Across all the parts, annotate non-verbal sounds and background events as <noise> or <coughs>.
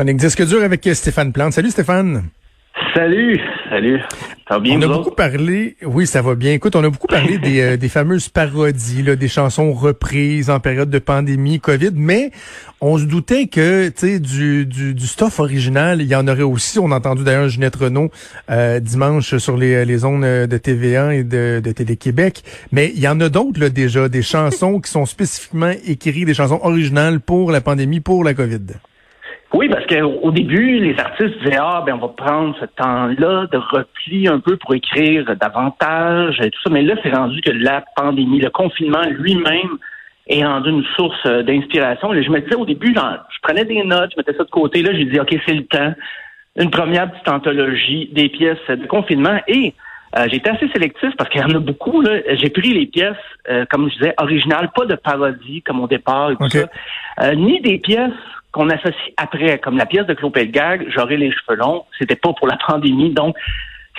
Chronique disque dur avec Stéphane Plante. Salut Stéphane. Salut, salut. Ça va bien, On a beaucoup autres? parlé, oui, ça va bien. Écoute, on a beaucoup parlé des, euh, des fameuses parodies, là, des chansons reprises en période de pandémie, COVID, mais on se doutait que, tu sais, du, du, du stuff original, il y en aurait aussi. On a entendu d'ailleurs Ginette Renault euh, dimanche sur les, les zones de TVA et de, de Télé-Québec. Mais il y en a d'autres, là, déjà, des chansons qui sont spécifiquement écrites, des chansons originales pour la pandémie, pour la COVID. Oui, parce qu'au début, les artistes disaient Ah, ben on va prendre ce temps-là de repli un peu pour écrire davantage et tout ça. Mais là, c'est rendu que la pandémie, le confinement lui-même est rendu une source euh, d'inspiration. Et Je me disais au début, genre, je prenais des notes, je mettais ça de côté. Là, j'ai dit OK, c'est le temps. Une première petite anthologie des pièces de confinement. Et euh, j'ai été assez sélectif parce qu'il y en a beaucoup. Là. J'ai pris les pièces, euh, comme je disais, originales, pas de parodie comme au départ et tout ça, Euh, ni des pièces qu'on associe après, comme la pièce de Claude Pelgag, J'aurai les cheveux longs. C'était pas pour la pandémie, donc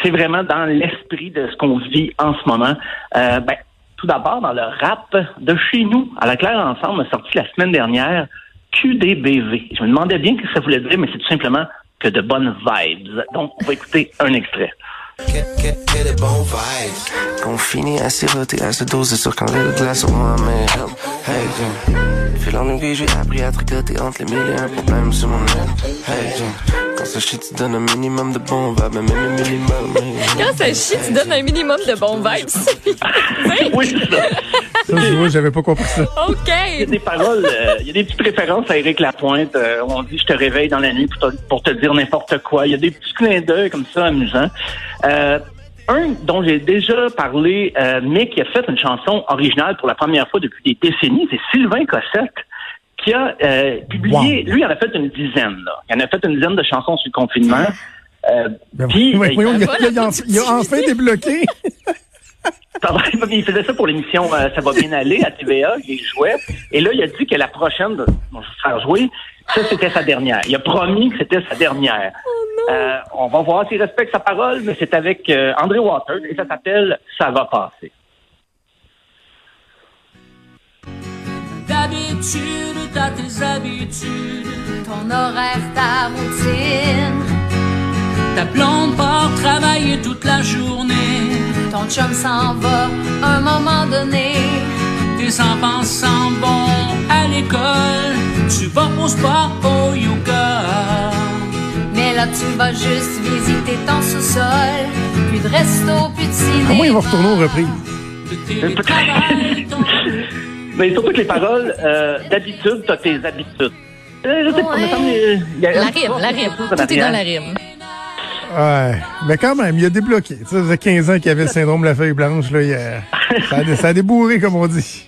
c'est vraiment dans l'esprit de ce qu'on vit en ce moment. Euh, ben, tout d'abord, dans le rap de chez nous, à la Claire Ensemble a sorti la semaine dernière QDBV. Je me demandais bien ce que ça voulait dire, mais c'est tout simplement que de bonnes vibes. Donc, on va écouter un extrait. Vibes. Qu'on finit à siroter à se doser sur quand le glace au moins mais. Hey, Jim. Fil en j'ai appris à tricoter entre les mille et un problèmes sur mon net. Hey, Jim. Quand ça chie, tu donnes un minimum de bon mais même un minimum. hey. Quand ça chie, tu donnes un minimum de bons vibes. Oui, c'est ça. Ça, tu vois, j'avais pas compris ça. Il y a OK. des paroles, euh, il y a des petites références à Éric Lapointe. euh, on dit je te réveille dans la nuit pour te, pour te dire n'importe quoi. Il y a des petits clins d'œil comme ça amusants. Euh, un dont j'ai déjà parlé, euh, mais qui a fait une chanson originale pour la première fois depuis des décennies, c'est Sylvain Cossette qui a euh, publié, lui, il en a fait une dizaine. Là. Il en a fait une dizaine de chansons sur le confinement. <laughs> Euh, Ben, puis, oui, euh, voyons, il, a, voilà, il a- il a enfin débloqué. <laughs> Il faisait ça pour l'émission euh, Ça va bien aller à TVA, il jouait. Et là, il a dit que la prochaine, bon, je vais faire jouer, ça, c'était sa dernière. Il a promis que c'était sa dernière. Euh, on va voir s'il respecte sa parole, mais c'est avec euh, André Waters et ça s'appelle Ça va passer. D'habitude, t'as tes habitudes. Ton horaire, ta routine. Ta blonde part travailler toute la journée. Ton chum s'en va un moment donné. Tes enfants s'en vont à l'école. Tu vas au sport, au yoga. Mais là, tu vas juste visiter ton sous-sol. Plus de resto, plus de cinéma. Comment il va retourner aux reprises? Mais surtout que les paroles, euh, d'habitude, t'as tes habitudes. Euh, je sais pas, Ouais. me semble, euh, il y a- La rime, la rime. Tout est dans la rime. Ouais, mais quand même, il a débloqué. Ça faisait 15 ans qu'il avait le syndrome de la feuille blanche. Là, il a- ça, a, ça a débourré, comme on dit.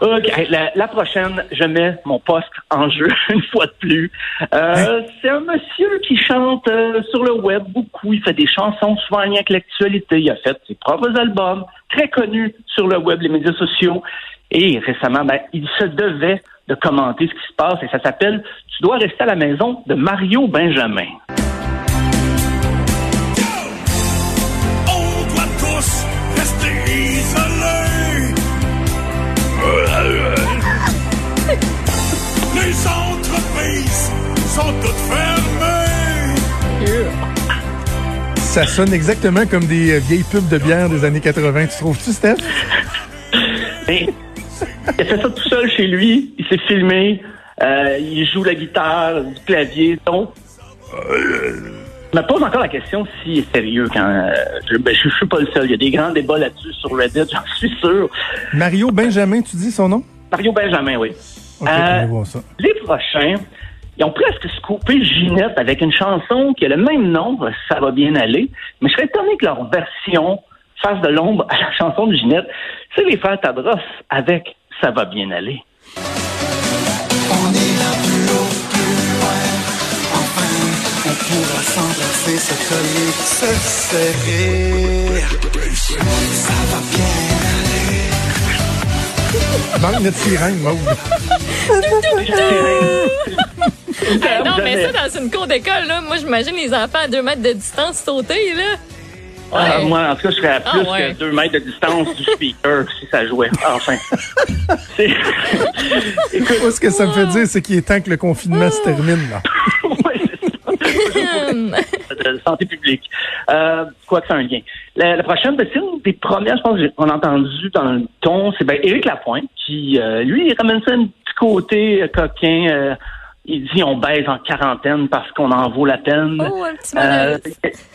OK. La, la prochaine, je mets mon poste en jeu <laughs> une fois de plus. Euh, C'est un monsieur qui chante euh, sur le web beaucoup. Il fait des chansons souvent en lien avec l'actualité. Il a fait ses propres albums, très connus sur le web, les médias sociaux. Et récemment, ben, il se devait de commenter ce qui se passe et ça s'appelle Tu dois rester à la maison de Mario Benjamin. On doit tous rester isolés. Les entreprises sont toutes fermées. Ça sonne exactement comme des vieilles pubs de bière des années 80. Tu trouves-tu, Steph? Il a fait ça tout seul chez lui. Il s'est filmé. Euh, il joue la guitare, du clavier. Donc, euh, je me pose encore la question s'il est sérieux quand. euh, je, ben, je, je suis pas le seul. Il y a des grands débats là-dessus sur Reddit, <laughs> j'en suis sûr. Mario Benjamin, tu dis son nom? Mario Benjamin, oui. Ok, Euh, on va voir ça. Les prochains, ils ont presque scoopé Ginette avec une chanson qui a le même nom, Ça va bien aller, mais je serais étonné que leur version fasse de l'ombre à la <laughs> chanson de Ginette. C'est les frères Tadros avec Ça va bien aller. On est là plus haut, plus loin. Enfin, on pourra s'embrasser, se coller, se serrer. Ça va bien aller. Manque notre sirène, Maude. Non, mais ça, dans une cour d'école, là, moi, j'imagine les enfants à deux mètres de distance sauter, là. Ah, Ouais. moi, en tout cas, je serais à Ah, plus ouais. que deux mètres de distance du speaker <laughs> si ça jouait. Enfin. <laughs> C'est- Écoute, Moi, ce que ça me fait dire, c'est qu'il est temps que le confinement se termine, là. <laughs> ouais, c'est de santé publique. Euh, quoi que c'est un lien. La, la prochaine, ben, c'est une des premières, je pense, qu'on a entendu dans le ton, c'est ben, Éric Lapointe, qui, euh, lui, il ramène ça un petit côté euh, coquin. Il dit on baise en quarantaine parce qu'on en vaut la peine. Oh, un petit Euh,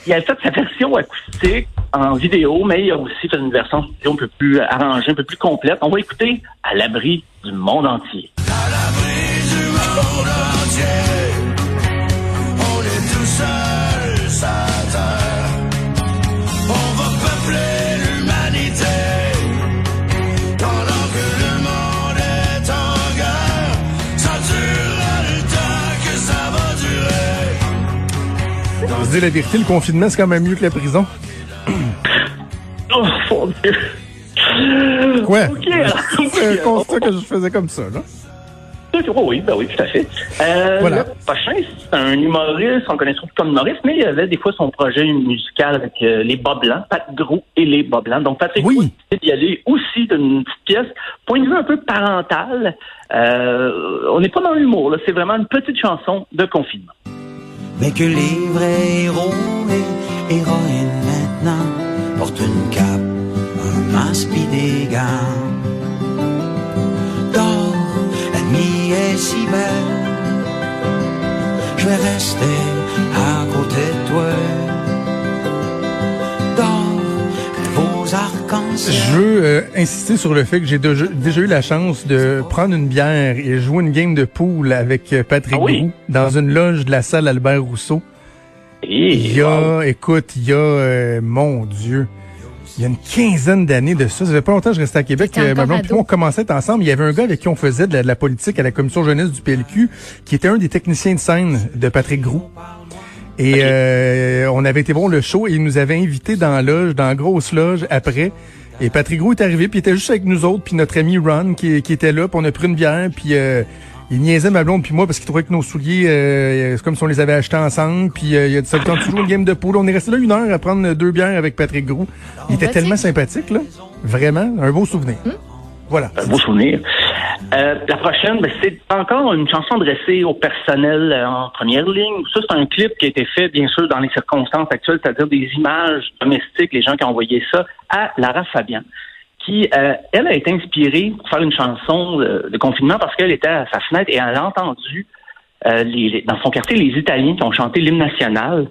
il a fait sa version acoustique en vidéo, mais il a aussi fait une version studio un peu plus arrangée, un peu plus complète. On va écouter à l'abri du monde entier. À l'abri du monde entier, on est tout seul terre. On va peupler se dit la vérité, le confinement, c'est quand même mieux que la prison. <coughs> Oh, mon Dieu. Alors, C'est un constat que je faisais comme ça, là. Oui, ben oui, tout à fait. Euh, Voilà. Le prochain, c'est un humoriste, on connaît surtout comme humoriste, mais il avait des fois son projet musical avec euh, les Bas Blancs, Pat Gros et les Bas Blancs. Donc, Patrick Oui. D'y aller aussi d'une petite pièce. Point de vue un peu parental, euh, on n'est pas dans l'humour, là. C'est vraiment une petite chanson de confinement. Mais que les vrais héros et héroïnes maintenant portent une cape, un masque pis des gants. Dors, la nuit est si belle, je vais rester Je veux euh, insister sur le fait que j'ai déjà, déjà eu la chance de prendre une bière et jouer une game de pool avec euh, Patrick Ah oui? Roux dans une loge de la salle Albert Rousseau. Et, Il y a, wow. écoute, il y a, euh, mon Dieu, il y a une quinzaine d'années de ça. Ça fait pas longtemps que je restais à Québec. Euh, ma blonde puis on commençait à être ensemble. Il y avait un gars avec qui on faisait de la, de la politique à la commission jeunesse du PLQ, qui était un des techniciens de scène de Patrick Groux. Et euh, on avait été voir le show et il nous avait invités dans la loge, dans la grosse loge après. Et Patrick Groux est arrivé, puis il était juste avec nous autres, puis notre ami Ron qui, qui était là, puis on a pris une bière, puis euh, il niaisait ma blonde puis moi parce qu'il trouvait que nos souliers, euh, c'est comme si on les avait achetés ensemble, puis euh, il a dit ça le temps de jouer une game de pool. On est resté là une heure à prendre deux bières avec Patrick Groux. Il était tellement sympathique, là. Vraiment, un beau souvenir. Voilà. Un beau souvenir. Euh, la prochaine, ben, c'est encore une chanson adressée au personnel euh, en première ligne. Ça, c'est un clip qui a été fait, bien sûr, dans les circonstances actuelles, c'est-à-dire des images domestiques, les gens qui ont envoyé ça à Lara Fabian, qui, euh, elle, a été inspirée pour faire une chanson de confinement parce qu'elle était à sa fenêtre et elle a entendu dans son quartier les Italiens qui ont chanté l'hymne national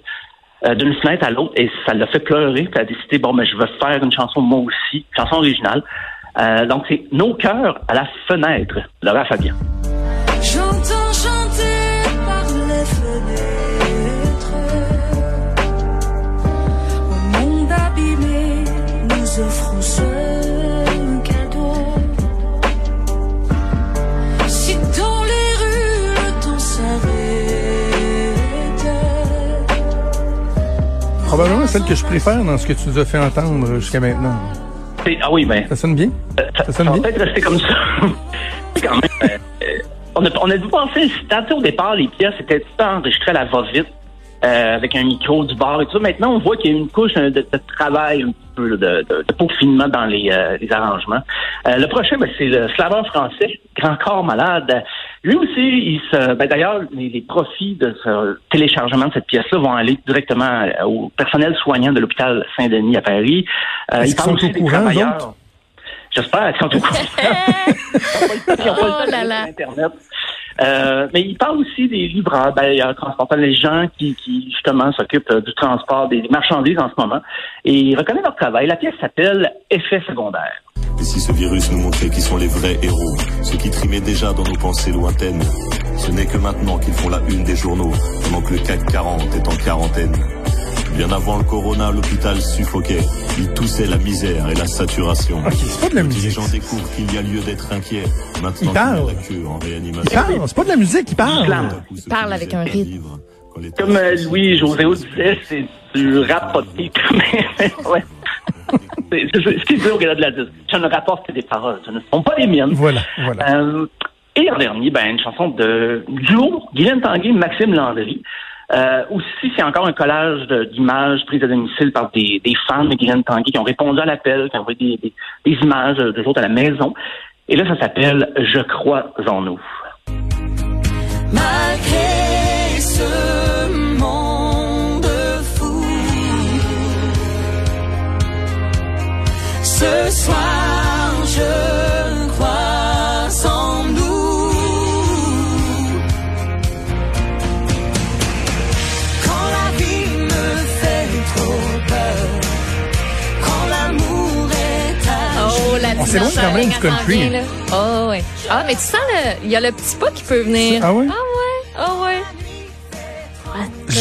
d'une fenêtre à l'autre et ça l'a fait pleurer. Elle a décidé, bon, ben, je vais faire une chanson moi aussi, chanson originale. Euh, donc, c'est Nos cœurs à la fenêtre, Laura Fabien. J'entends chanter par les fenêtres. Au monde abîmé, nous offrons ce cadeau. Si dans les rues le temps s'arrête. Probablement celle que je préfère dans ce que tu nous as fait entendre jusqu'à maintenant. Ah oui, ben, Ça sonne bien? euh, ça, Ça sonne ça va bien? peut-être rester comme ça. <laughs> Quand même. euh, on a, on a dû penser, c'était au départ, les pièces étaient tout enregistrées à la va-vite, euh, avec un micro du bar et tout ça. Maintenant, on voit qu'il y a une couche de, de travail un petit peu, de, de, de peaufinement dans les, euh, les arrangements. Le prochain, ben, c'est le slaveur français, Grand Corps Malade. Lui aussi, il se, ben, d'ailleurs, les, les profits de ce téléchargement de cette pièce-là vont aller directement euh, au personnel soignant de l'hôpital Saint-Denis à Paris. Euh, Est-ce il qu'ils parle sont aussi au des courant, eux travailleurs. autres? J'espère qu'ils sont au courant. <laughs> Ils ont pas le temps Oh Internet. Euh, mais il parle aussi des livreurs, ben, il y a transportant les gens qui, qui justement s'occupent euh, du transport des marchandises en ce moment. Et il reconnaît leur travail. La pièce s'appelle Effet secondaire. Et si ce virus nous montrait qui sont les vrais héros, ceux qui trimaient déjà dans nos pensées lointaines, ce n'est que maintenant qu'ils font la une des journaux, pendant que le CAC 40 est en quarantaine. Bien avant le corona, l'hôpital suffoquait. Il toussait la misère et la saturation. Ok, c'est pas de la Les musique. gens découvrent qu'il y a lieu d'être inquiet. Maintenant Il parle. la queue en Il réanimation. parle, c'est pas de la musique, il parle. Il parle avec un rythme. Comme euh, Louis-José Houd disait, c'est du rap pas de beat. Mais, ouais. Ce qu'il dit au gala de la disque. Je ne rapporte que des paroles. Ce ne sont pas les miennes. Voilà, voilà. Euh, et en dernier, ben, une chanson de duo, Guylaine Tanguay, Maxime Landry. Euh, aussi, c'est encore un collage d'images prises à domicile par des, des fans de Guylaine Tanguay qui ont répondu à l'appel, qui ont envoyé des, des, des images de autres à la maison. Et là, ça s'appelle Je crois en nous. Malgré Ce soir, je crois en nous. Quand la vie me fait trop peur, quand l'amour est à Oh, la On s'éloigne quand même du country. Oh, ouais. Ah, mais tu sens, le- il y a le petit pas qui peut venir. Ah ouais? Ah ouais? Ah ouais?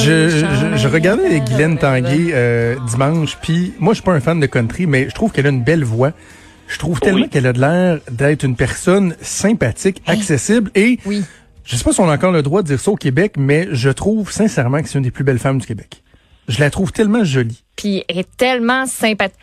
Je, je, je regardais Guylaine Tanguay euh, dimanche, puis moi, je suis pas un fan de country, mais je trouve qu'elle a une belle voix. Je trouve tellement qu'elle a de l'air d'être une personne sympathique, accessible, et Oui. je sais pas si on a encore le droit de dire ça au Québec, mais je trouve sincèrement que c'est une des plus belles femmes du Québec. Je la trouve tellement jolie. Puis elle est tellement sympathique.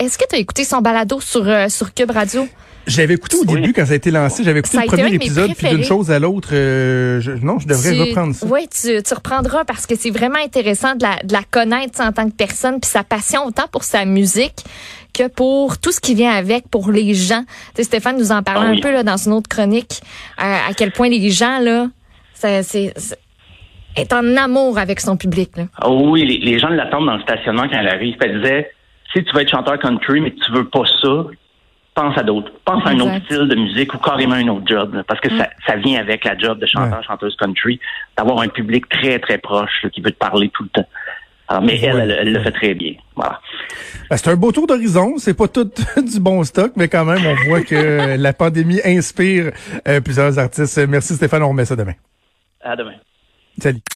Est-ce que tu as écouté son balado sur, euh, sur Cube Radio? J'avais écouté au Oui. début quand ça a été lancé, j'avais écouté le premier épisode, puis d'une chose à l'autre, euh, je- non, je devrais Tu- reprendre ça. Oui, tu, tu reprendras parce que c'est vraiment intéressant de la, de la connaître en tant que personne, puis sa passion autant pour sa musique que pour tout ce qui vient avec, pour les gens. Tu sais, Stéphane nous en parlait Ah oui. un peu là, dans une autre chronique, à, à quel point les gens, là, c'est- est en amour avec son public. Là. Ah oui, les, les gens l'attendent dans le stationnement quand elle arrive. Elle disait, si tu veux être chanteur country, mais que tu veux pas ça, pense à d'autres. Pense à un autre style de musique ou carrément un autre job. là, parce que ça, ça vient avec la job de chanteur, chanteuse country, d'avoir un public très, très proche là, qui veut te parler tout le temps. Alors, mais elle, Ouais. elle, elle le fait très bien. Voilà. Ben, c'est un beau tour d'horizon. C'est pas tout <laughs> du bon stock, mais quand même, on voit que <laughs> la pandémie inspire euh, plusieurs artistes. Merci Stéphane, on remet ça demain. À demain. Salut.